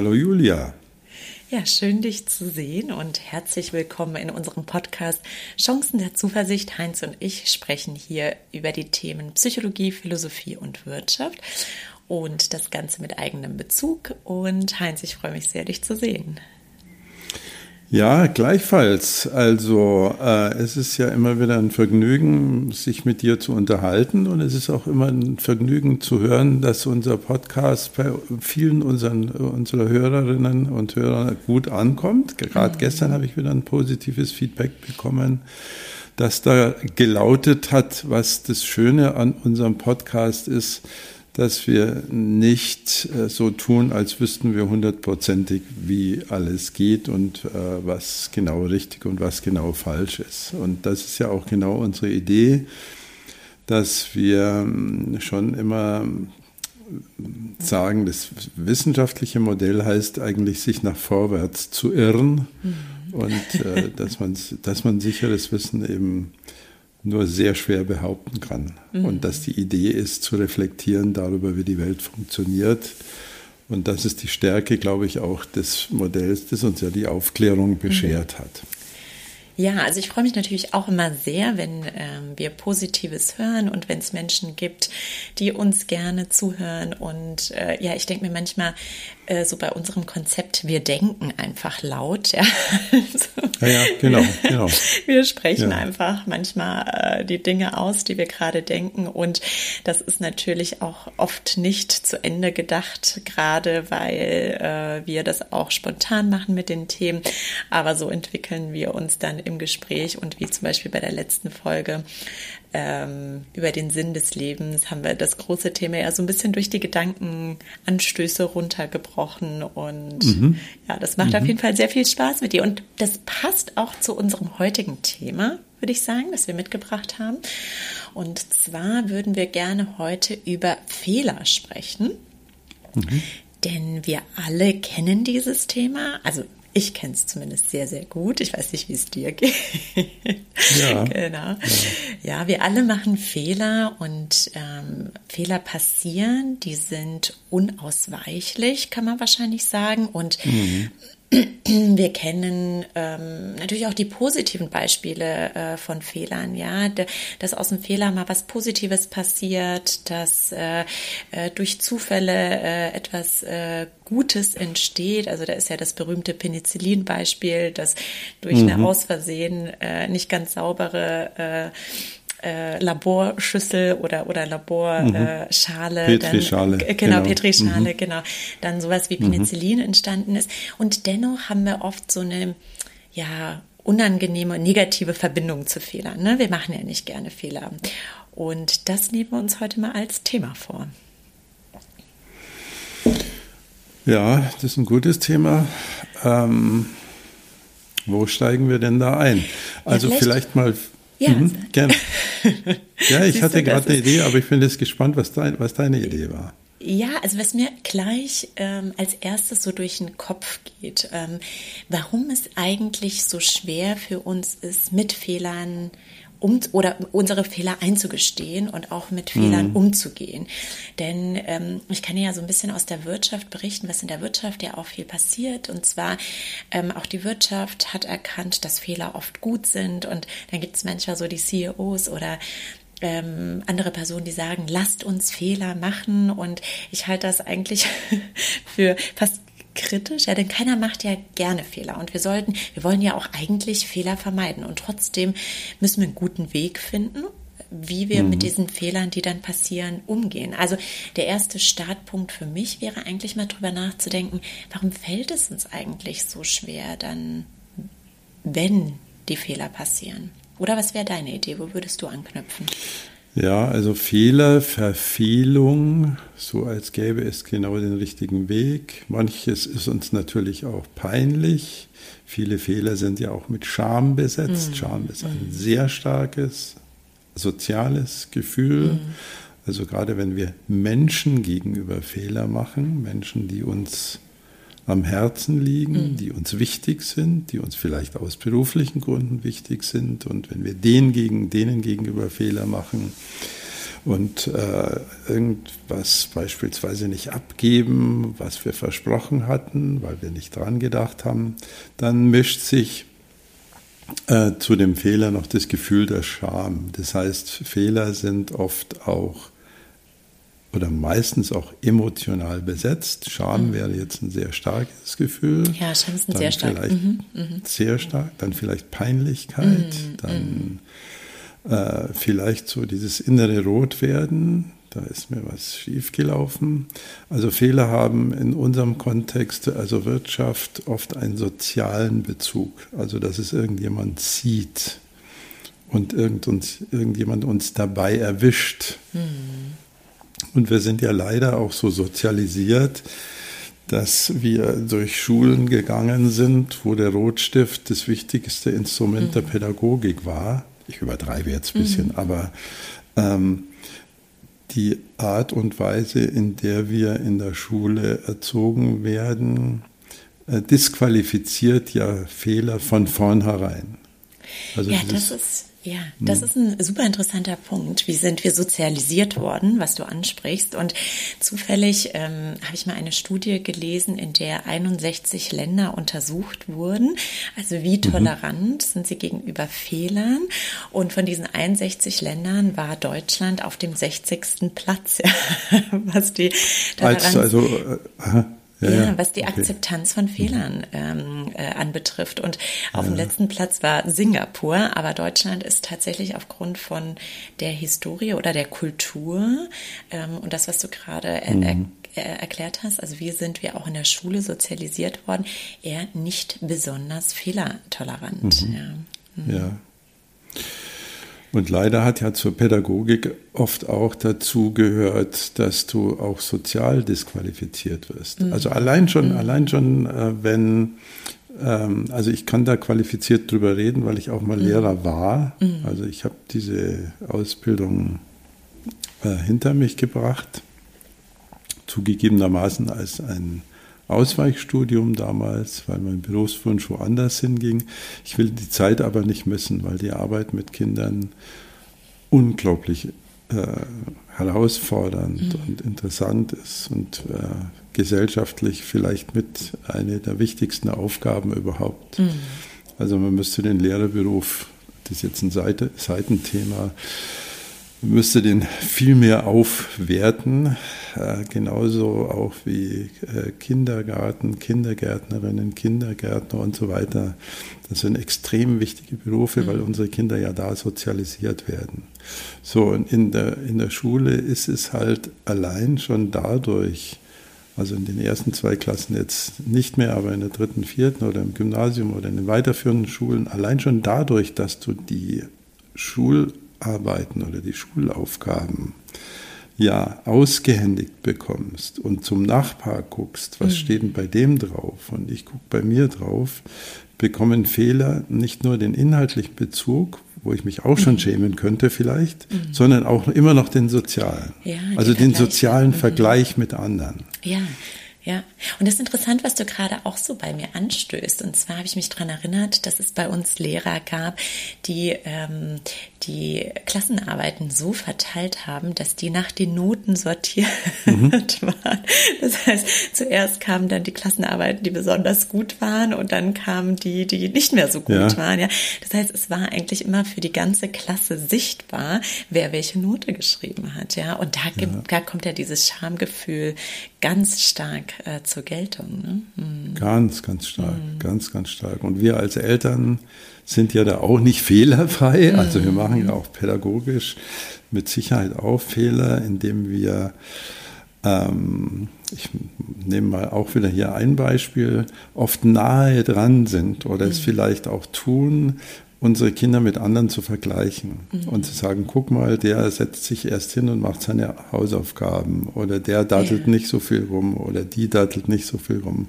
Hallo Julia. Ja, schön dich zu sehen und herzlich willkommen in unserem Podcast Chancen der Zuversicht. Heinz und ich sprechen hier über die Themen Psychologie, Philosophie und Wirtschaft und das Ganze mit eigenem Bezug. Und Heinz, ich freue mich sehr, dich zu sehen. Ja, gleichfalls. Also äh, es ist ja immer wieder ein Vergnügen, sich mit dir zu unterhalten und es ist auch immer ein Vergnügen zu hören, dass unser Podcast bei vielen unseren, unserer Hörerinnen und Hörer gut ankommt. Gerade mhm. gestern habe ich wieder ein positives Feedback bekommen, das da gelautet hat, was das Schöne an unserem Podcast ist, dass wir nicht äh, so tun, als wüssten wir hundertprozentig, wie alles geht und äh, was genau richtig und was genau falsch ist. Und das ist ja auch genau unsere Idee, dass wir ähm, schon immer sagen, das wissenschaftliche Modell heißt eigentlich, sich nach vorwärts zu irren mhm. und äh, dass, man, dass man sicheres Wissen eben nur sehr schwer behaupten kann. Mhm. Und dass die Idee ist, zu reflektieren darüber, wie die Welt funktioniert. Und das ist die Stärke, glaube ich, auch des Modells, das uns ja die Aufklärung beschert mhm. hat. Ja, also ich freue mich natürlich auch immer sehr, wenn ähm, wir Positives hören und wenn es Menschen gibt, die uns gerne zuhören. Und äh, ja, ich denke mir manchmal, äh, so bei unserem Konzept, wir denken einfach laut. Ja, also, ja, ja, genau, genau. Wir sprechen ja. einfach manchmal äh, die Dinge aus, die wir gerade denken. Und das ist natürlich auch oft nicht zu Ende gedacht, gerade weil äh, wir das auch spontan machen mit den Themen. Aber so entwickeln wir uns dann im Gespräch und wie zum Beispiel bei der letzten Folge ähm, über den Sinn des Lebens haben wir das große Thema ja so ein bisschen durch die Gedankenanstöße runtergebrochen und mhm. ja, das macht mhm. auf jeden Fall sehr viel Spaß mit dir und das passt auch zu unserem heutigen Thema, würde ich sagen, das wir mitgebracht haben. Und zwar würden wir gerne heute über Fehler sprechen. Mhm. Denn wir alle kennen dieses Thema. Also ich kenne es zumindest sehr, sehr gut. Ich weiß nicht, wie es dir geht. Ja. genau. Ja. ja. wir alle machen Fehler und ähm, Fehler passieren. Die sind unausweichlich, kann man wahrscheinlich sagen. Und mhm. Wir kennen ähm, natürlich auch die positiven Beispiele äh, von Fehlern, ja, dass aus dem Fehler mal was Positives passiert, dass äh, äh, durch Zufälle äh, etwas äh, Gutes entsteht. Also da ist ja das berühmte Penicillin-Beispiel, dass durch mhm. eine aus Versehen äh, nicht ganz saubere äh, äh, Laborschüssel oder, oder Laborschale. Mhm. Petrischale. Dann, äh, genau, genau, Petrischale, mhm. genau. Dann sowas wie. Penicillin mhm. entstanden ist. Und dennoch haben wir oft so eine, ja, unangenehme, negative Verbindung zu Fehlern. Ne? Wir machen ja nicht gerne Fehler. Und das nehmen wir uns heute mal als Thema vor. Ja, das ist ein gutes Thema. Ähm, wo steigen wir denn da ein? Also ja, vielleicht, vielleicht, mal ja, mhm, gerne. Ja, ich hatte gerade eine Idee, aber ich bin jetzt gespannt, was, dein, was deine Idee war. Ja, also was mir gleich ähm, als erstes so durch den Kopf geht, ähm, warum es eigentlich so schwer für uns ist, mit Fehlern um oder unsere Fehler einzugestehen und auch mit Fehlern mhm. umzugehen. Denn ähm, ich kann ja so ein bisschen aus der Wirtschaft berichten, was in der Wirtschaft ja auch viel passiert. Und zwar ähm, auch die Wirtschaft hat erkannt, dass Fehler oft gut sind. Und dann gibt es manchmal so die CEOs oder ähm, andere Personen, die sagen, lasst uns Fehler machen. Und ich halte das eigentlich für fast kritisch, ja, denn keiner macht ja gerne Fehler und wir sollten, wir wollen ja auch eigentlich Fehler vermeiden und trotzdem müssen wir einen guten Weg finden, wie wir mhm. mit diesen Fehlern, die dann passieren, umgehen. Also der erste Startpunkt für mich wäre eigentlich mal drüber nachzudenken, warum fällt es uns eigentlich so schwer dann, wenn die Fehler passieren? Oder was wäre deine Idee? Wo würdest du anknüpfen? Ja, also Fehler, Verfehlung, so als gäbe es genau den richtigen Weg. Manches ist uns natürlich auch peinlich. Viele Fehler sind ja auch mit Scham besetzt. Mhm. Scham ist ein mhm. sehr starkes soziales Gefühl. Mhm. Also gerade wenn wir Menschen gegenüber Fehler machen, Menschen, die uns am Herzen liegen, mhm. die uns wichtig sind, die uns vielleicht aus beruflichen Gründen wichtig sind. Und wenn wir denen, gegen, denen gegenüber Fehler machen und äh, irgendwas beispielsweise nicht abgeben, was wir versprochen hatten, weil wir nicht dran gedacht haben, dann mischt sich äh, zu dem Fehler noch das Gefühl der Scham. Das heißt, Fehler sind oft auch oder meistens auch emotional besetzt. Scham mhm. wäre jetzt ein sehr starkes Gefühl. Ja, Scham ist ein sehr stark. Mhm. Mhm. Sehr stark, dann vielleicht Peinlichkeit, mhm, dann mhm. äh, vielleicht so dieses innere Rotwerden, da ist mir was schiefgelaufen. Also Fehler haben in unserem Kontext, also Wirtschaft, oft einen sozialen Bezug. Also dass es irgendjemand sieht und irgend uns, irgendjemand uns dabei erwischt. Mhm. Und wir sind ja leider auch so sozialisiert, dass wir durch Schulen gegangen sind, wo der Rotstift das wichtigste Instrument mhm. der Pädagogik war. Ich übertreibe jetzt ein bisschen, mhm. aber ähm, die Art und Weise, in der wir in der Schule erzogen werden, äh, disqualifiziert ja Fehler von vornherein. Also ja, das ist ja, das hm. ist ein super interessanter Punkt. Wie sind wir sozialisiert worden, was du ansprichst? Und zufällig ähm, habe ich mal eine Studie gelesen, in der 61 Länder untersucht wurden. Also wie mhm. tolerant mhm. sind sie gegenüber Fehlern? Und von diesen 61 Ländern war Deutschland auf dem 60. Platz, was die Toleranz. Als, also, äh, ja, ja, was die okay. Akzeptanz von Fehlern ähm, äh, anbetrifft. Und auf ja. dem letzten Platz war Singapur, aber Deutschland ist tatsächlich aufgrund von der Historie oder der Kultur ähm, und das, was du gerade er mhm. er erklärt hast, also wie sind wir auch in der Schule sozialisiert worden, eher nicht besonders fehlertolerant. Mhm. Ja. Mhm. ja. Und leider hat ja zur Pädagogik oft auch dazu gehört, dass du auch sozial disqualifiziert wirst. Mhm. Also allein schon, mhm. allein schon, äh, wenn, ähm, also ich kann da qualifiziert drüber reden, weil ich auch mal mhm. Lehrer war. Mhm. Also ich habe diese Ausbildung äh, hinter mich gebracht, zugegebenermaßen als ein Ausweichstudium damals, weil mein Berufswunsch woanders hinging. Ich will die Zeit aber nicht missen, weil die Arbeit mit Kindern unglaublich äh, herausfordernd mhm. und interessant ist und äh, gesellschaftlich vielleicht mit einer der wichtigsten Aufgaben überhaupt. Mhm. Also man müsste den Lehrerberuf, das ist jetzt ein Seite, Seitenthema, müsste den viel mehr aufwerten, äh, genauso auch wie äh, Kindergarten, Kindergärtnerinnen, Kindergärtner und so weiter. Das sind extrem wichtige Berufe, mhm. weil unsere Kinder ja da sozialisiert werden. So, und in der, in der Schule ist es halt allein schon dadurch, also in den ersten zwei Klassen jetzt nicht mehr, aber in der dritten, vierten oder im Gymnasium oder in den weiterführenden Schulen, allein schon dadurch, dass du die Schul Arbeiten oder die Schulaufgaben ja ausgehändigt bekommst und zum Nachbar guckst, was mhm. steht denn bei dem drauf und ich gucke bei mir drauf, bekommen Fehler nicht nur den inhaltlichen Bezug, wo ich mich auch schon mhm. schämen könnte vielleicht, mhm. sondern auch immer noch den sozialen. Ja, also den sozialen. Vergleich mit anderen. Ja, ja, und das ist interessant, was du gerade auch so bei mir anstößt. Und zwar habe ich mich daran erinnert, dass es bei uns Lehrer gab, die ähm, die Klassenarbeiten so verteilt haben, dass die nach den Noten sortiert mhm. waren. Das heißt, zuerst kamen dann die Klassenarbeiten, die besonders gut waren, und dann kamen die, die nicht mehr so gut ja. waren. Ja, das heißt, es war eigentlich immer für die ganze Klasse sichtbar, wer welche Note geschrieben hat. Ja, und da, gibt, ja. da kommt ja dieses Schamgefühl ganz stark äh, zur Geltung. Ne? Mhm. Ganz, ganz stark, mhm. ganz, ganz stark. Und wir als Eltern sind ja da auch nicht fehlerfrei. Also wir machen ja auch pädagogisch mit Sicherheit auch Fehler, indem wir, ähm, ich nehme mal auch wieder hier ein Beispiel, oft nahe dran sind oder es mhm. vielleicht auch tun, unsere Kinder mit anderen zu vergleichen mhm. und zu sagen, guck mal, der setzt sich erst hin und macht seine Hausaufgaben oder der dattelt ja. nicht so viel rum oder die dattelt nicht so viel rum.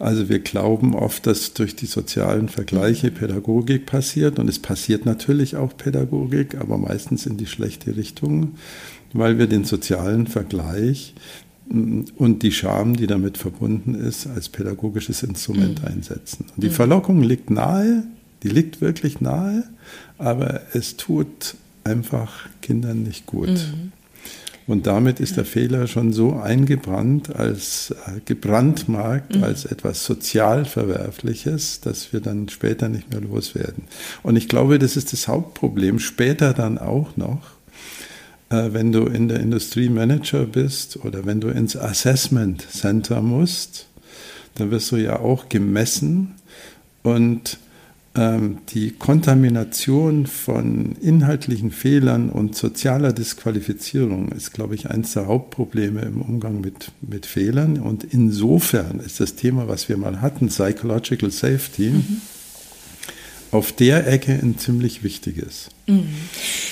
Also wir glauben oft, dass durch die sozialen Vergleiche mhm. Pädagogik passiert und es passiert natürlich auch Pädagogik, aber meistens in die schlechte Richtung, weil wir den sozialen Vergleich mm, und die Scham, die damit verbunden ist, als pädagogisches Instrument mhm. einsetzen. Und die mhm. Verlockung liegt nahe, die liegt wirklich nahe, aber es tut einfach Kindern nicht gut. Mhm. Und damit ist der Fehler schon so eingebrannt, als äh, gebrandmarkt, mhm. als etwas sozial Verwerfliches, dass wir dann später nicht mehr loswerden. Und ich glaube, das ist das Hauptproblem, später dann auch noch, äh, wenn du in der Industrie Manager bist oder wenn du ins Assessment Center musst, dann wirst du ja auch gemessen und die Kontamination von inhaltlichen Fehlern und sozialer Disqualifizierung ist, glaube ich, eines der Hauptprobleme im Umgang mit, mit Fehlern. Und insofern ist das Thema, was wir mal hatten, Psychological Safety, mhm auf der Ecke ein ziemlich wichtiges. Mhm.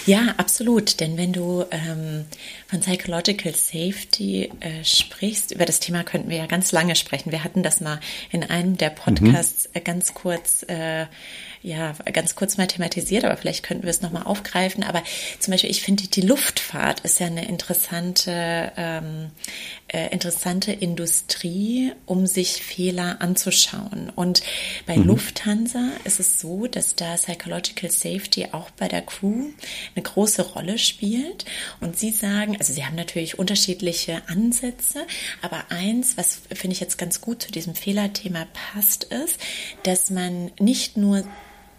Ja, absolut. Denn wenn du ähm, von Psychological Safety äh, sprichst, über das Thema könnten wir ja ganz lange sprechen. Wir hatten das mal in einem der Podcasts mhm. ganz kurz äh, ja ganz kurz mal thematisiert, aber vielleicht könnten wir es nochmal aufgreifen. Aber zum Beispiel, ich finde, die Luftfahrt ist ja eine interessante, ähm, äh, interessante Industrie, um sich Fehler anzuschauen. Und bei mhm. Lufthansa ist es so, dass da Psychological Safety auch bei der Crew eine große Rolle spielt. Und sie sagen, also sie haben natürlich unterschiedliche Ansätze, aber eins, was finde ich jetzt ganz gut zu diesem Fehlerthema passt, ist, dass man nicht nur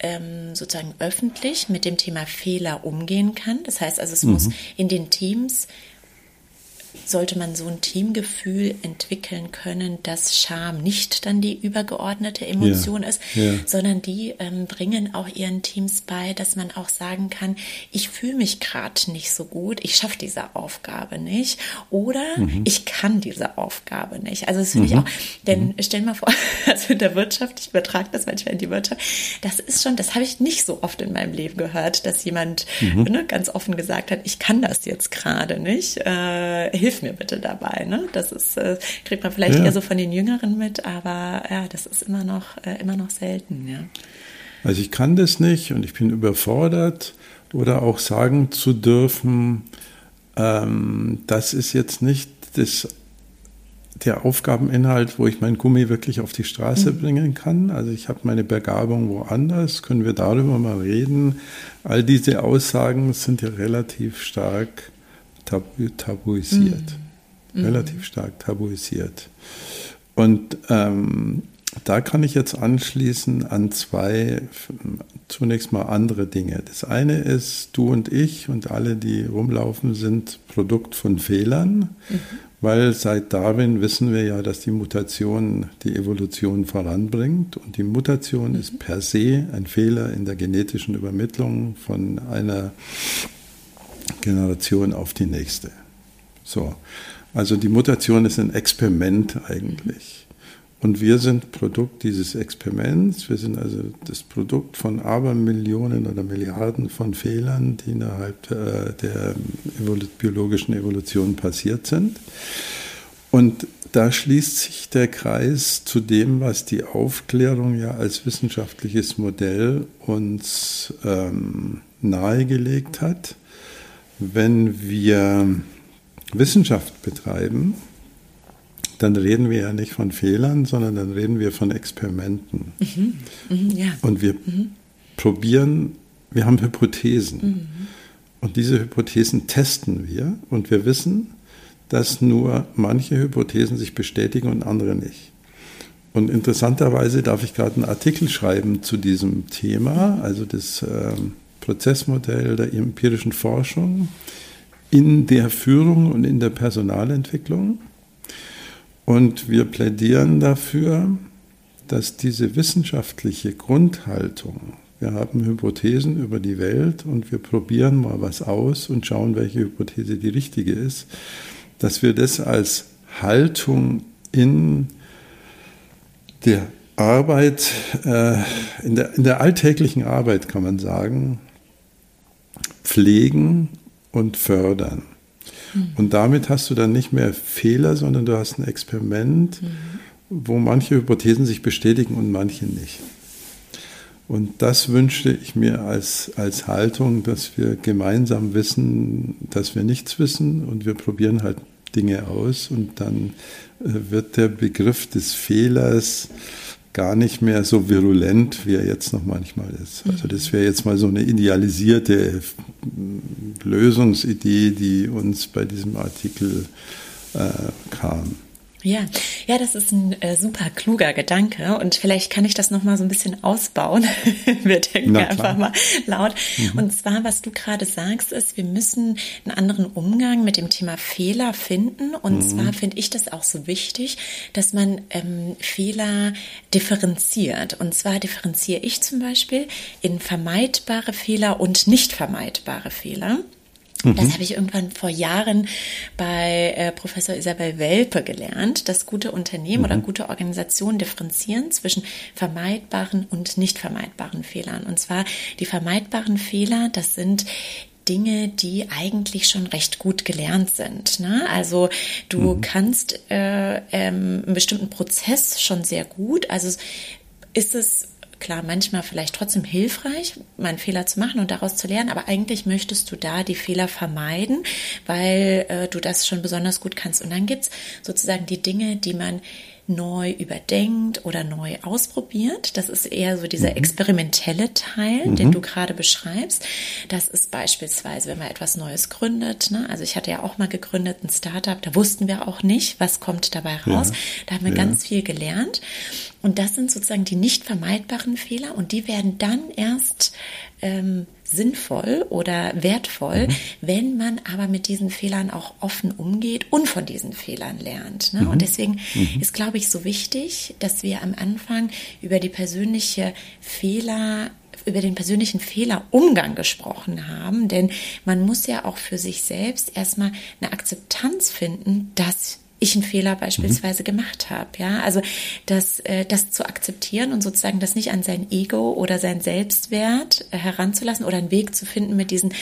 ähm, sozusagen öffentlich mit dem Thema Fehler umgehen kann. Das heißt also, es mhm. muss in den Teams sollte man so ein Teamgefühl entwickeln können, dass Scham nicht dann die übergeordnete Emotion ja, ist, ja. sondern die ähm, bringen auch ihren Teams bei, dass man auch sagen kann, ich fühle mich gerade nicht so gut, ich schaffe diese Aufgabe nicht oder mhm. ich kann diese Aufgabe nicht. Also das finde mhm. ich auch, denn mhm. stell mal vor, also in der Wirtschaft, ich übertrage das manchmal in die Wirtschaft, das ist schon, das habe ich nicht so oft in meinem Leben gehört, dass jemand mhm. ne, ganz offen gesagt hat, ich kann das jetzt gerade nicht. Äh, hilf mir bitte dabei. Ne? Das ist, äh, kriegt man vielleicht ja. eher so von den Jüngeren mit, aber ja, das ist immer noch, äh, immer noch selten, ja. Also ich kann das nicht und ich bin überfordert oder auch sagen zu dürfen, ähm, das ist jetzt nicht das, der Aufgabeninhalt, wo ich mein Gummi wirklich auf die Straße mhm. bringen kann. Also ich habe meine Begabung woanders, können wir darüber mal reden. All diese Aussagen sind ja relativ stark tabu, tabuisiert. Mhm. Relativ stark tabuisiert. Und ähm, da kann ich jetzt anschließen an zwei, zunächst mal andere Dinge. Das eine ist, du und ich und alle, die rumlaufen, sind Produkt von Fehlern, mhm. weil seit Darwin wissen wir ja, dass die Mutation die Evolution voranbringt und die Mutation mhm. ist per se ein Fehler in der genetischen Übermittlung von einer Generation auf die nächste. So. Also die Mutation ist ein Experiment eigentlich. Und wir sind Produkt dieses Experiments. Wir sind also das Produkt von Abermillionen oder Milliarden von Fehlern, die innerhalb äh, der biologischen Evolution passiert sind. Und da schließt sich der Kreis zu dem, was die Aufklärung ja als wissenschaftliches Modell uns ähm, nahegelegt hat wenn wir Wissenschaft betreiben, dann reden wir ja nicht von Fehlern, sondern dann reden wir von Experimenten. Mhm. Mhm, ja. Und wir mhm. probieren, wir haben Hypothesen. Mhm. Und diese Hypothesen testen wir und wir wissen, dass nur manche Hypothesen sich bestätigen und andere nicht. Und interessanterweise darf ich gerade einen Artikel schreiben zu diesem Thema, also das ähm, Prozessmodell der empirischen Forschung in der Führung und in der Personalentwicklung. Und wir plädieren dafür, dass diese wissenschaftliche Grundhaltung, wir haben Hypothesen über die Welt und wir probieren mal was aus und schauen, welche Hypothese die richtige ist, dass wir das als Haltung in der Arbeit, äh, in, der, in der alltäglichen Arbeit kann man sagen, pflegen und fördern. Mhm. Und damit hast du dann nicht mehr Fehler, sondern du hast ein Experiment, mhm. wo manche Hypothesen sich bestätigen und manche nicht. Und das wünschte ich mir als, als Haltung, dass wir gemeinsam wissen, dass wir nichts wissen und wir probieren halt Dinge aus und dann äh, wird der Begriff des Fehlers gar nicht mehr so virulent, wie er jetzt noch manchmal ist. Also das wäre jetzt mal so eine idealisierte Lösungsidee, die uns bei diesem Artikel äh, kam. Ja, ja, das ist ein äh, super kluger Gedanke und vielleicht kann ich das noch mal so ein bisschen ausbauen. wir denken einfach mal laut. Mhm. Und zwar, was du gerade sagst, ist, wir müssen einen anderen Umgang mit dem Thema Fehler finden. Und mhm. zwar finde ich das auch so wichtig, dass man ähm, Fehler differenziert. Und zwar differenziere ich zum Beispiel in vermeidbare Fehler und nicht vermeidbare Fehler. Mhm. Das habe ich irgendwann vor Jahren bei äh, Professor Isabel Welpe gelernt, dass gute Unternehmen mhm. oder gute Organisationen differenzieren zwischen vermeidbaren und nicht vermeidbaren Fehlern. Und zwar die vermeidbaren Fehler, das sind Dinge, die eigentlich schon recht gut gelernt sind. Ne? Also du mhm. kannst äh, ähm, einen bestimmten Prozess schon sehr gut. Also ist es klar, manchmal vielleicht trotzdem hilfreich, mal einen Fehler zu machen und daraus zu lernen, aber eigentlich möchtest du da die Fehler vermeiden, weil äh, du das schon besonders gut kannst. Und dann gibt's sozusagen die Dinge, die man neu überdenkt oder neu ausprobiert. Das ist eher so dieser mhm. experimentelle Teil, mhm. den du gerade beschreibst. Das ist beispielsweise, wenn man etwas Neues gründet. Ne? Also ich hatte ja auch mal gegründet ein Startup, da wussten wir auch nicht, was kommt dabei raus. Ja. Da haben wir ja. ganz viel gelernt. Und das sind sozusagen die nicht vermeidbaren Fehler und die werden dann erst ähm, sinnvoll oder wertvoll, mhm. wenn man aber mit diesen Fehlern auch offen umgeht und von diesen Fehlern lernt. Ne? Mhm. Und deswegen mhm. ist, glaube ich, so wichtig, dass wir am Anfang über die persönliche Fehler über den persönlichen Fehlerumgang gesprochen haben, denn man muss ja auch für sich selbst erstmal eine Akzeptanz finden, dass ich einen Fehler beispielsweise mhm. gemacht habe. Ja, also das, äh, das zu akzeptieren und sozusagen das nicht an sein Ego oder sein Selbstwert äh, heranzulassen oder einen Weg zu finden, mit diesen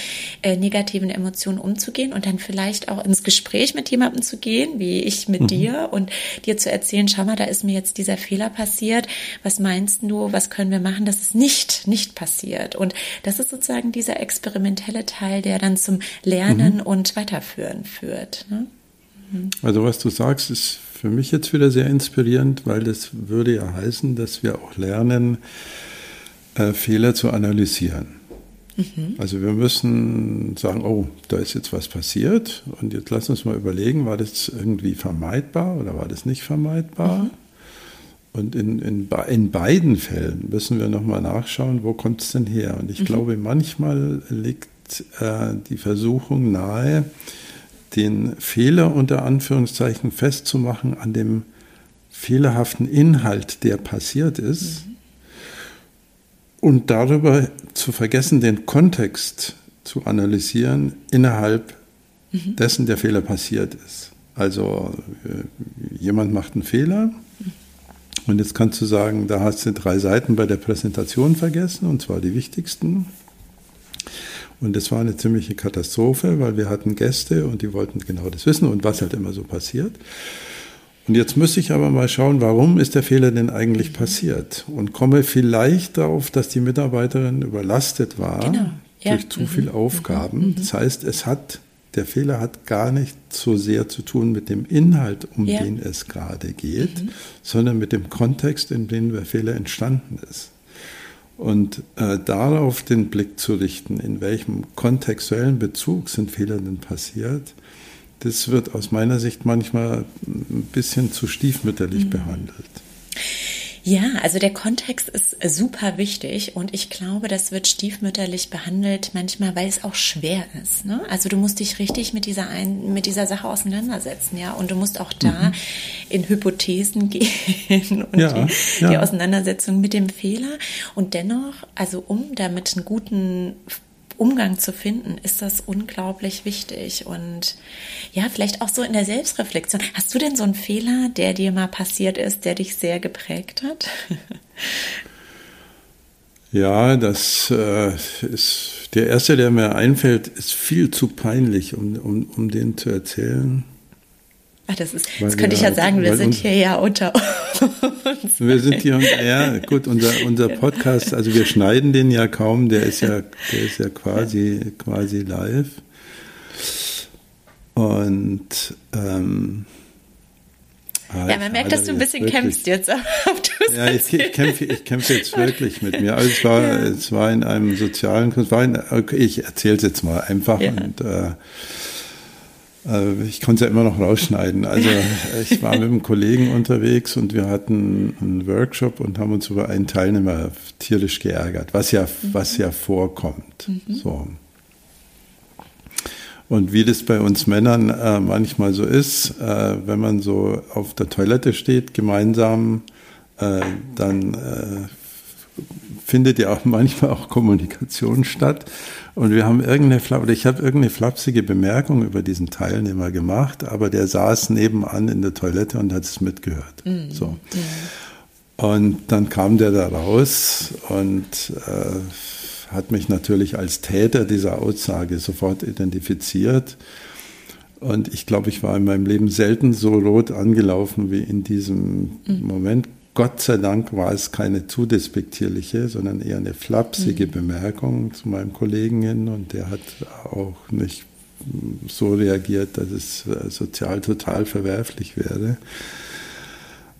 äh, negativen Emotionen umzugehen und dann vielleicht auch ins Gespräch mit jemandem zu gehen, wie ich mit mhm. dir und dir zu erzählen, schau mal, da ist mir jetzt dieser Fehler passiert. Was meinst du? Was können wir machen, dass es nicht, nicht passiert? Und das ist sozusagen dieser experimentelle Teil, der dann zum Lernen mhm. und Weiterführen führt. Ne? Also was du sagst, ist für mich jetzt wieder sehr inspirierend, weil das würde ja heißen, dass wir auch lernen, äh, Fehler zu analysieren. Mhm. Also wir müssen sagen, oh, da ist jetzt was passiert und jetzt lass uns mal überlegen, war das irgendwie vermeidbar oder war das nicht vermeidbar? Mhm. Und in, in, in, beiden Fällen müssen wir nochmal nachschauen, wo kommt es denn her? Und ich mhm. glaube, manchmal liegt äh, die Versuchung nahe, den Fehler unter Anführungszeichen festzumachen an dem fehlerhaften Inhalt, der passiert ist, mhm. und darüber zu vergessen, den Kontext zu analysieren, innerhalb mhm. dessen der Fehler passiert ist. Also äh, jemand macht einen Fehler und jetzt kannst du sagen, da hast du drei Seiten bei der Präsentation vergessen, und zwar die wichtigsten. Und das war eine ziemliche Katastrophe, weil wir hatten Gäste und die wollten genau das wissen und was halt immer so passiert. Und jetzt muss ich aber mal schauen, warum ist der Fehler denn eigentlich passiert? Und komme vielleicht darauf, dass die Mitarbeiterin überlastet war genau. ja. durch zu mhm. viele Aufgaben. Mhm. Das heißt, es hat, der Fehler hat gar nicht so sehr zu tun mit dem Inhalt, um ja. den es gerade geht, mhm. sondern mit dem Kontext, in dem der Fehler entstanden ist. Und äh, darauf den Blick zu richten, in welchem kontextuellen Bezug sind Fehler denn passiert, das wird aus meiner Sicht manchmal ein bisschen zu stiefmütterlich mhm. behandelt. Ja, also der Kontext ist super wichtig und ich glaube, das wird stiefmütterlich behandelt manchmal, weil es auch schwer ist. Ne? Also du musst dich richtig mit dieser ein, mit dieser Sache auseinandersetzen, ja, und du musst auch da mhm. in Hypothesen gehen und ja, die, ja. die Auseinandersetzung mit dem Fehler und dennoch, also um damit einen guten Umgang zu finden, ist das unglaublich wichtig. Und ja, vielleicht auch so in der Selbstreflexion. Hast du denn so einen Fehler, der dir mal passiert ist, der dich sehr geprägt hat? Ja, das äh, ist der erste, der mir einfällt, ist viel zu peinlich, um, um, um den zu erzählen. Ach, das ist, das könnte ich ja sagen, wir sind hier ja unter uns. Wir sind hier, ja, gut, unser, unser Podcast, also wir schneiden den ja kaum, der ist ja, der ist ja quasi, quasi live. Und ähm, Ja, ja man merkt, dass du ein bisschen wirklich. kämpfst jetzt. ja, ich, ich, kämpfe, ich kämpfe jetzt wirklich mit mir. Also es war, ja. es war in einem sozialen okay, ich erzähle es jetzt mal einfach ja. und äh, ich konnte es ja immer noch rausschneiden. Also ich war mit einem Kollegen unterwegs und wir hatten einen Workshop und haben uns über einen Teilnehmer tierisch geärgert, was ja, was ja vorkommt. Mhm. So. Und wie das bei uns Männern äh, manchmal so ist, äh, wenn man so auf der Toilette steht, gemeinsam, äh, dann äh, findet ja auch manchmal auch Kommunikation statt. Und wir haben irgendeine, oder ich habe irgendeine flapsige Bemerkung über diesen Teilnehmer gemacht, aber der saß nebenan in der Toilette und hat es mitgehört. Mhm. So. Mhm. Und dann kam der da raus und äh, hat mich natürlich als Täter dieser Aussage sofort identifiziert. Und ich glaube, ich war in meinem Leben selten so rot angelaufen wie in diesem mhm. Moment. Gott sei Dank war es keine zu despektierliche, sondern eher eine flapsige mhm. Bemerkung zu meinem Kollegen hin und der hat auch nicht so reagiert, dass es äh, sozial total verwerflich wäre.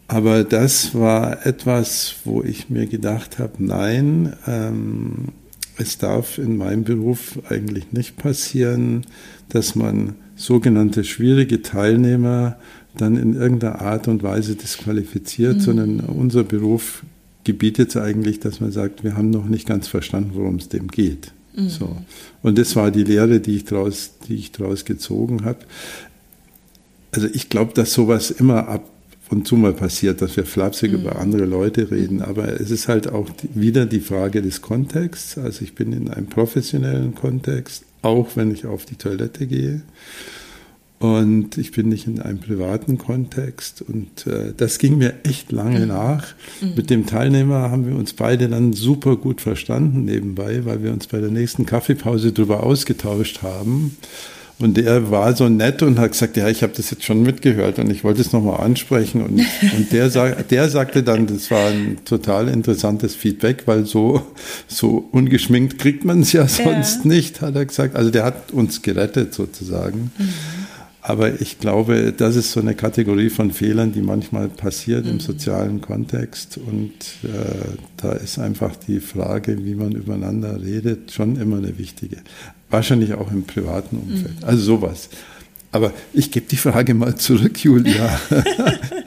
Aber das war etwas, wo ich mir gedacht habe, nein, ähm, es darf in meinem Beruf eigentlich nicht passieren, dass man sogenannte schwierige Teilnehmer dann in irgendeiner Art und Weise disqualifiziert, mhm. sondern unser Beruf gebietet es eigentlich, dass man sagt, wir haben noch nicht ganz verstanden, worum es dem geht. Mhm. So. Und das war die Lehre, die ich daraus, die ich daraus gezogen habe. Also ich glaube, dass sowas immer ab und zu mal passiert, dass wir flapsig mhm. über andere Leute reden. Aber es ist halt auch wieder die Frage des Kontexts. Also ich bin in einem professionellen Kontext, auch wenn ich auf die Toilette gehe. Und ich bin nicht in einem privaten Kontext. Und äh, das ging mir echt lange mhm. nach. Mhm. Mit dem Teilnehmer haben wir uns beide dann super gut verstanden nebenbei, weil wir uns bei der nächsten Kaffeepause darüber ausgetauscht haben. Und der war so nett und hat gesagt, ja, ich habe das jetzt schon mitgehört und ich wollte es nochmal ansprechen. Und, und der, sag, der sagte dann, das war ein total interessantes Feedback, weil so, so ungeschminkt kriegt man es ja sonst ja. nicht, hat er gesagt. Also der hat uns gerettet sozusagen. Mhm. Aber ich glaube, das ist so eine Kategorie von Fehlern, die manchmal passiert mhm. im sozialen Kontext. Und äh, da ist einfach die Frage, wie man übereinander redet, schon immer eine wichtige. Wahrscheinlich auch im privaten Umfeld. Mhm. Also sowas. Aber ich gebe die Frage mal zurück, Julia.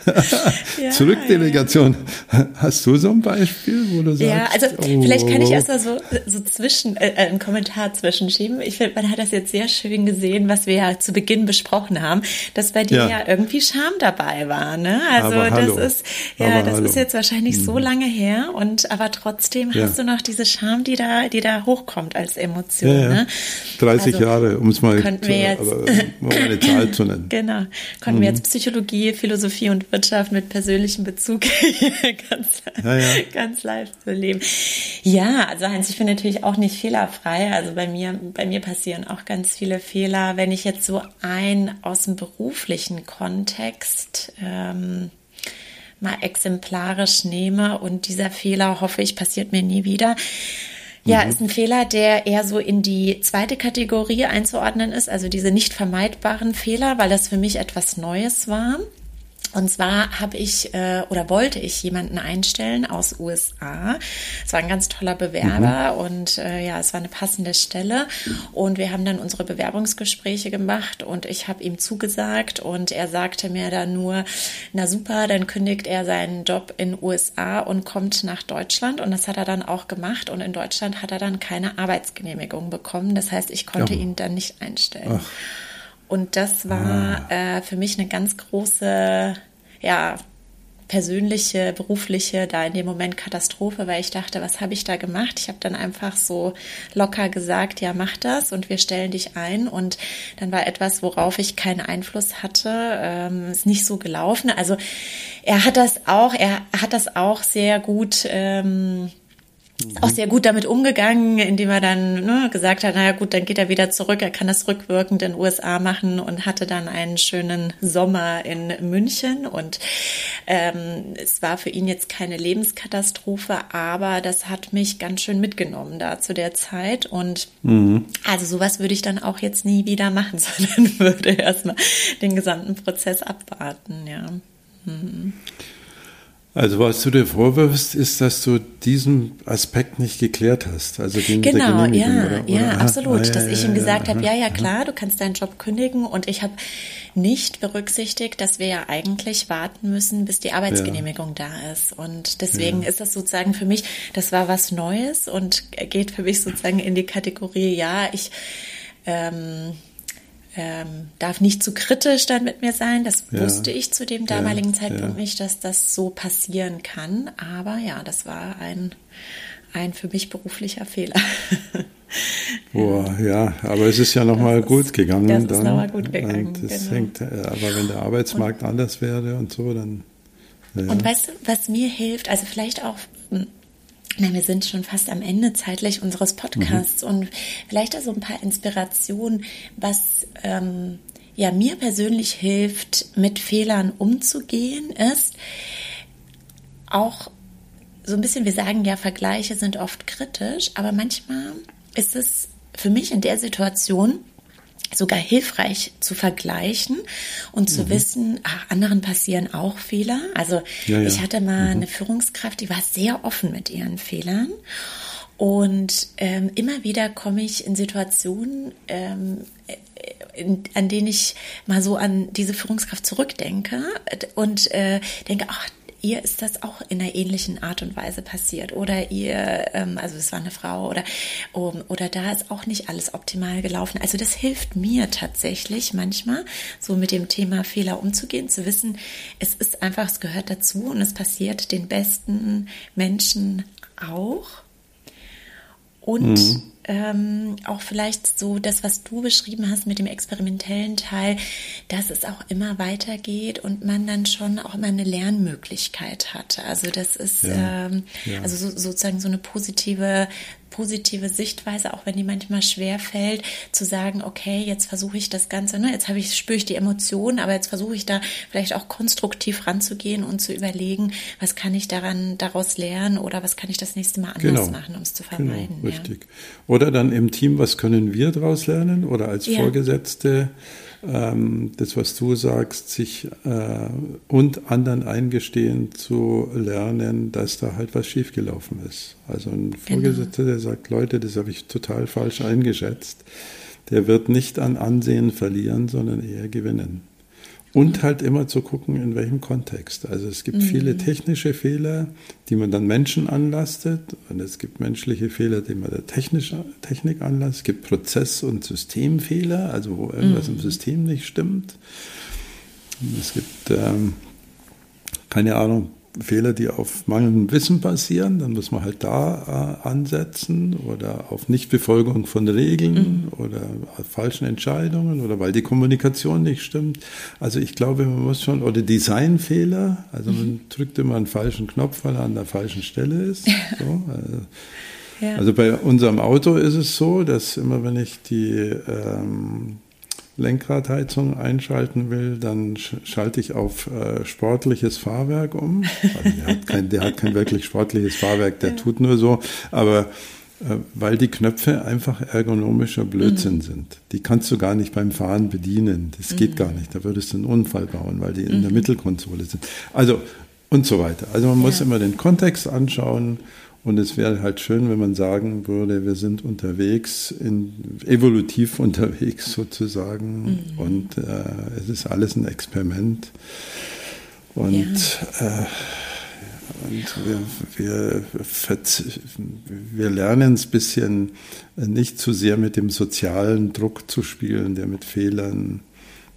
ja, Zurückdelegation. Ja. Hast du so ein Beispiel, wo du sagst? Ja, also oh. vielleicht kann ich erst mal so, so zwischen, äh, äh, einen Kommentar zwischenschieben. Ich finde, man hat das jetzt sehr schön gesehen, was wir ja zu Beginn besprochen haben, dass bei dir ja, ja irgendwie Scham dabei war. Ne? Also das ist, ja, aber das hallo. ist jetzt wahrscheinlich mhm. so lange her und aber trotzdem hast du noch diese Scham, die da, die da hochkommt als Emotion. Ne? 30 also, Jahre, um es mal, wir jetzt, aber, eine Zahl zu nennen. Genau. Konnten mhm. wir jetzt Psychologie, Philosophie und Wirtschaft mit persönlichem Bezug ganz, ja, ja. ganz live zu leben. Ja, also Heinz, ich bin natürlich auch nicht fehlerfrei. Also bei mir, bei mir passieren auch ganz viele Fehler. Wenn ich jetzt so ein aus dem beruflichen Kontext ähm, mal exemplarisch nehme und dieser Fehler, hoffe ich, passiert mir nie wieder. Ja, mhm. ist ein Fehler, der eher so in die zweite Kategorie einzuordnen ist, also diese nicht vermeidbaren Fehler, weil das für mich etwas Neues war. Und zwar habe ich äh, oder wollte ich jemanden einstellen aus USA. Es war ein ganz toller Bewerber mhm. und äh, ja, es war eine passende Stelle. Und wir haben dann unsere Bewerbungsgespräche gemacht und ich habe ihm zugesagt und er sagte mir dann nur, na super, dann kündigt er seinen Job in USA und kommt nach Deutschland. Und das hat er dann auch gemacht. Und in Deutschland hat er dann keine Arbeitsgenehmigung bekommen. Das heißt, ich konnte ja. ihn dann nicht einstellen. Ach. Und das war ah. äh, für mich eine ganz große, ja, persönliche, berufliche, da in dem Moment Katastrophe, weil ich dachte, was habe ich da gemacht? Ich habe dann einfach so locker gesagt, ja, mach das und wir stellen dich ein. Und dann war etwas, worauf ich keinen Einfluss hatte, ähm, ist nicht so gelaufen. Also er hat das auch, er hat das auch sehr gut ähm, auch sehr gut damit umgegangen, indem er dann ne, gesagt hat, naja gut, dann geht er wieder zurück, er kann das rückwirkend in den USA machen und hatte dann einen schönen Sommer in München und ähm, es war für ihn jetzt keine Lebenskatastrophe, aber das hat mich ganz schön mitgenommen da zu der Zeit und mhm. also sowas würde ich dann auch jetzt nie wieder machen, sondern würde erstmal den gesamten Prozess abwarten, ja. Mhm. Also was du dir vorwirfst, ist, dass du diesen Aspekt nicht geklärt hast. Also den genau, ja, oder, oder? ja, absolut. Ah, ja, dass ich ihm gesagt ja, habe, ja, ja, klar, du kannst deinen Job kündigen und ich habe nicht berücksichtigt, dass wir ja eigentlich warten müssen, bis die Arbeitsgenehmigung ja. da ist. Und deswegen ist das sozusagen für mich, das war was Neues und geht für mich sozusagen in die Kategorie, ja, ich ähm, ähm, darf nicht zu kritisch dann mit mir sein. Das ja. wusste ich zu dem damaligen ja, Zeitpunkt ja. nicht, dass das so passieren kann. Aber ja, das war ein, ein für mich beruflicher Fehler. Boah, ja, aber es ist ja nochmal gut gegangen. Das ist nochmal gut gegangen. Das genau. hängt, äh, aber wenn der Arbeitsmarkt und, anders wäre und so, dann. Und weißt du, was mir hilft, also vielleicht auch hm, na, wir sind schon fast am Ende zeitlich unseres Podcasts mhm. und vielleicht auch so ein paar Inspirationen, was ähm, ja mir persönlich hilft, mit Fehlern umzugehen, ist auch so ein bisschen, wir sagen ja, Vergleiche sind oft kritisch, aber manchmal ist es für mich in der Situation sogar hilfreich zu vergleichen und zu mhm. wissen, ach, anderen passieren auch Fehler. Also ja, ja. ich hatte mal mhm. eine Führungskraft, die war sehr offen mit ihren Fehlern. Und ähm, immer wieder komme ich in Situationen, ähm, in, an denen ich mal so an diese Führungskraft zurückdenke und äh, denke, ach, ihr ist das auch in einer ähnlichen Art und Weise passiert oder ihr, ähm, also es war eine Frau oder um, oder da ist auch nicht alles optimal gelaufen. Also das hilft mir tatsächlich manchmal, so mit dem Thema Fehler umzugehen, zu wissen, es ist einfach, es gehört dazu und es passiert den besten Menschen auch. Und mhm ähm, auch vielleicht so das, was du beschrieben hast mit dem experimentellen Teil, dass es auch immer weitergeht und man dann schon auch immer eine Lernmöglichkeit hat. Also das ist ja, ähm, ja. also so, sozusagen so eine positive positive Sichtweise, auch wenn die manchmal schwer fällt, zu sagen, okay, jetzt versuche ich das Ganze, ne, jetzt habe ich, spüre ich die Emotionen, aber jetzt versuche ich da vielleicht auch konstruktiv ranzugehen und zu überlegen, was kann ich daran daraus lernen oder was kann ich das nächste Mal anders genau. machen, um es zu genau, vermeiden. Genau, richtig. Ja. Oder dann im Team, was können wir daraus lernen? Oder als ja. Vorgesetzte ähm, das, was du sagst, sich äh, und anderen eingestehen zu lernen, dass da halt was schiefgelaufen ist. Also ein genau. Vorgesetzter, der sagt, Leute, das habe ich total falsch eingeschätzt, der wird nicht an Ansehen verlieren, sondern eher gewinnen. Und halt immer zu gucken, in welchem Kontext. Also es gibt mhm. viele technische Fehler, die man dann Menschen anlastet. Und es gibt menschliche Fehler, die man der Technik anlastet. Es gibt Prozess- und Systemfehler, also wo irgendwas mhm. im System nicht stimmt. Es gibt, ähm, keine Ahnung, Fehler, die auf mangelndem Wissen basieren, dann muss man halt da äh, ansetzen oder auf Nichtbefolgung von Regeln mhm. oder falschen Entscheidungen oder weil die Kommunikation nicht stimmt. Also ich glaube, man muss schon, oder Designfehler, also man mhm. drückt immer einen falschen Knopf, weil er an der falschen Stelle ist. So, also, ja. also bei unserem Auto ist es so, dass immer wenn ich die ähm, Lenkradheizung einschalten will, dann schalte ich auf äh, sportliches Fahrwerk um. Also der, hat kein, der hat kein wirklich sportliches Fahrwerk, der ja. tut nur so. Aber äh, weil die Knöpfe einfach ergonomischer Blödsinn mhm. sind. Die kannst du gar nicht beim Fahren bedienen. Das geht mhm. gar nicht. Da würdest du einen Unfall bauen, weil die in der mhm. Mittelkonsole sind. Also und so weiter. Also man muss ja. immer den Kontext anschauen und es wäre halt schön, wenn man sagen würde, wir sind unterwegs, in, evolutiv unterwegs sozusagen. Mhm. Und äh, es ist alles ein Experiment. Und, ja. äh, und wir, wir, wir lernen es ein bisschen nicht zu sehr mit dem sozialen Druck zu spielen, der mit Fehlern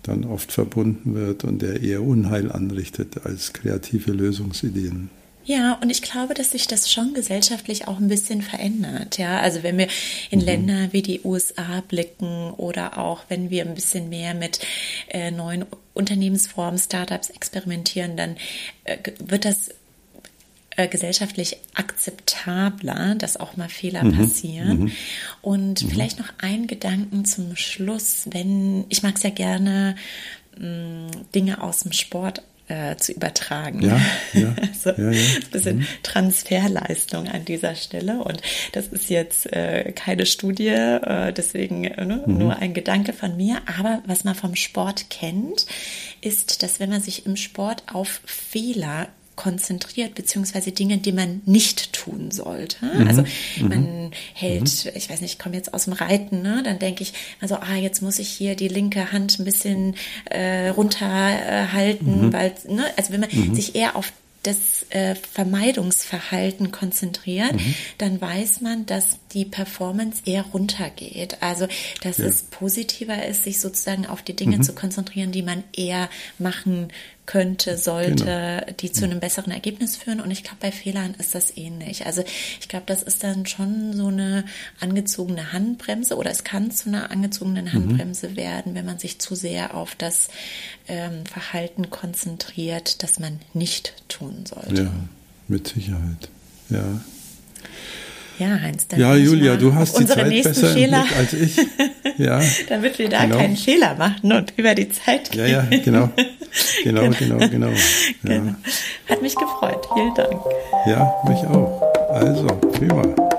dann oft verbunden wird und der eher Unheil anrichtet als kreative Lösungsideen. Ja, und ich glaube, dass sich das schon gesellschaftlich auch ein bisschen verändert. Ja, also wenn wir in mhm. Länder wie die USA blicken oder auch wenn wir ein bisschen mehr mit äh, neuen Unternehmensformen, Startups experimentieren, dann äh, wird das äh, gesellschaftlich akzeptabler, dass auch mal Fehler mhm. passieren. Mhm. Und mhm. vielleicht noch ein Gedanken zum Schluss, wenn ich mag sehr gerne mh, Dinge aus dem Sport äh, zu übertragen. Ja, ja. also ja, ja. ein bisschen mhm. Transferleistung an dieser Stelle. Und das ist jetzt äh, keine Studie, äh, deswegen äh, ne, mhm. nur ein Gedanke von mir. Aber was man vom Sport kennt, ist, dass wenn man sich im Sport auf Fehler konzentriert, beziehungsweise Dinge, die man nicht tun sollte. Mhm. Also mhm. man hält, mhm. ich weiß nicht, ich komme jetzt aus dem Reiten, ne? dann denke ich, also, ah, jetzt muss ich hier die linke Hand ein bisschen äh, runterhalten, äh, weil, ne? also wenn man mhm. sich eher auf das äh, Vermeidungsverhalten konzentriert, mhm. dann weiß man, dass die Performance eher runtergeht. Also, dass ja. es positiver ist, sich sozusagen auf die Dinge mhm. zu konzentrieren, die man eher machen könnte, sollte, genau. die zu einem besseren Ergebnis führen. Und ich glaube, bei Fehlern ist das ähnlich. Also ich glaube, das ist dann schon so eine angezogene Handbremse oder es kann zu einer angezogenen mhm. Handbremse mhm. werden, wenn man sich zu sehr auf das ähm, Verhalten konzentriert, das man nicht tun sollte. Ja, mit Sicherheit. Ja. Ja, Heinz, dann ja, Julia, du hast die Zeit besser Fehler, als ich. Ja, damit wir da genau. keinen Fehler machen und über die Zeit gehen. Ja, ja, genau. Genau, genau, genau. genau. Ja. Hat mich gefreut. Vielen Dank. Ja, mich auch. Also, prima.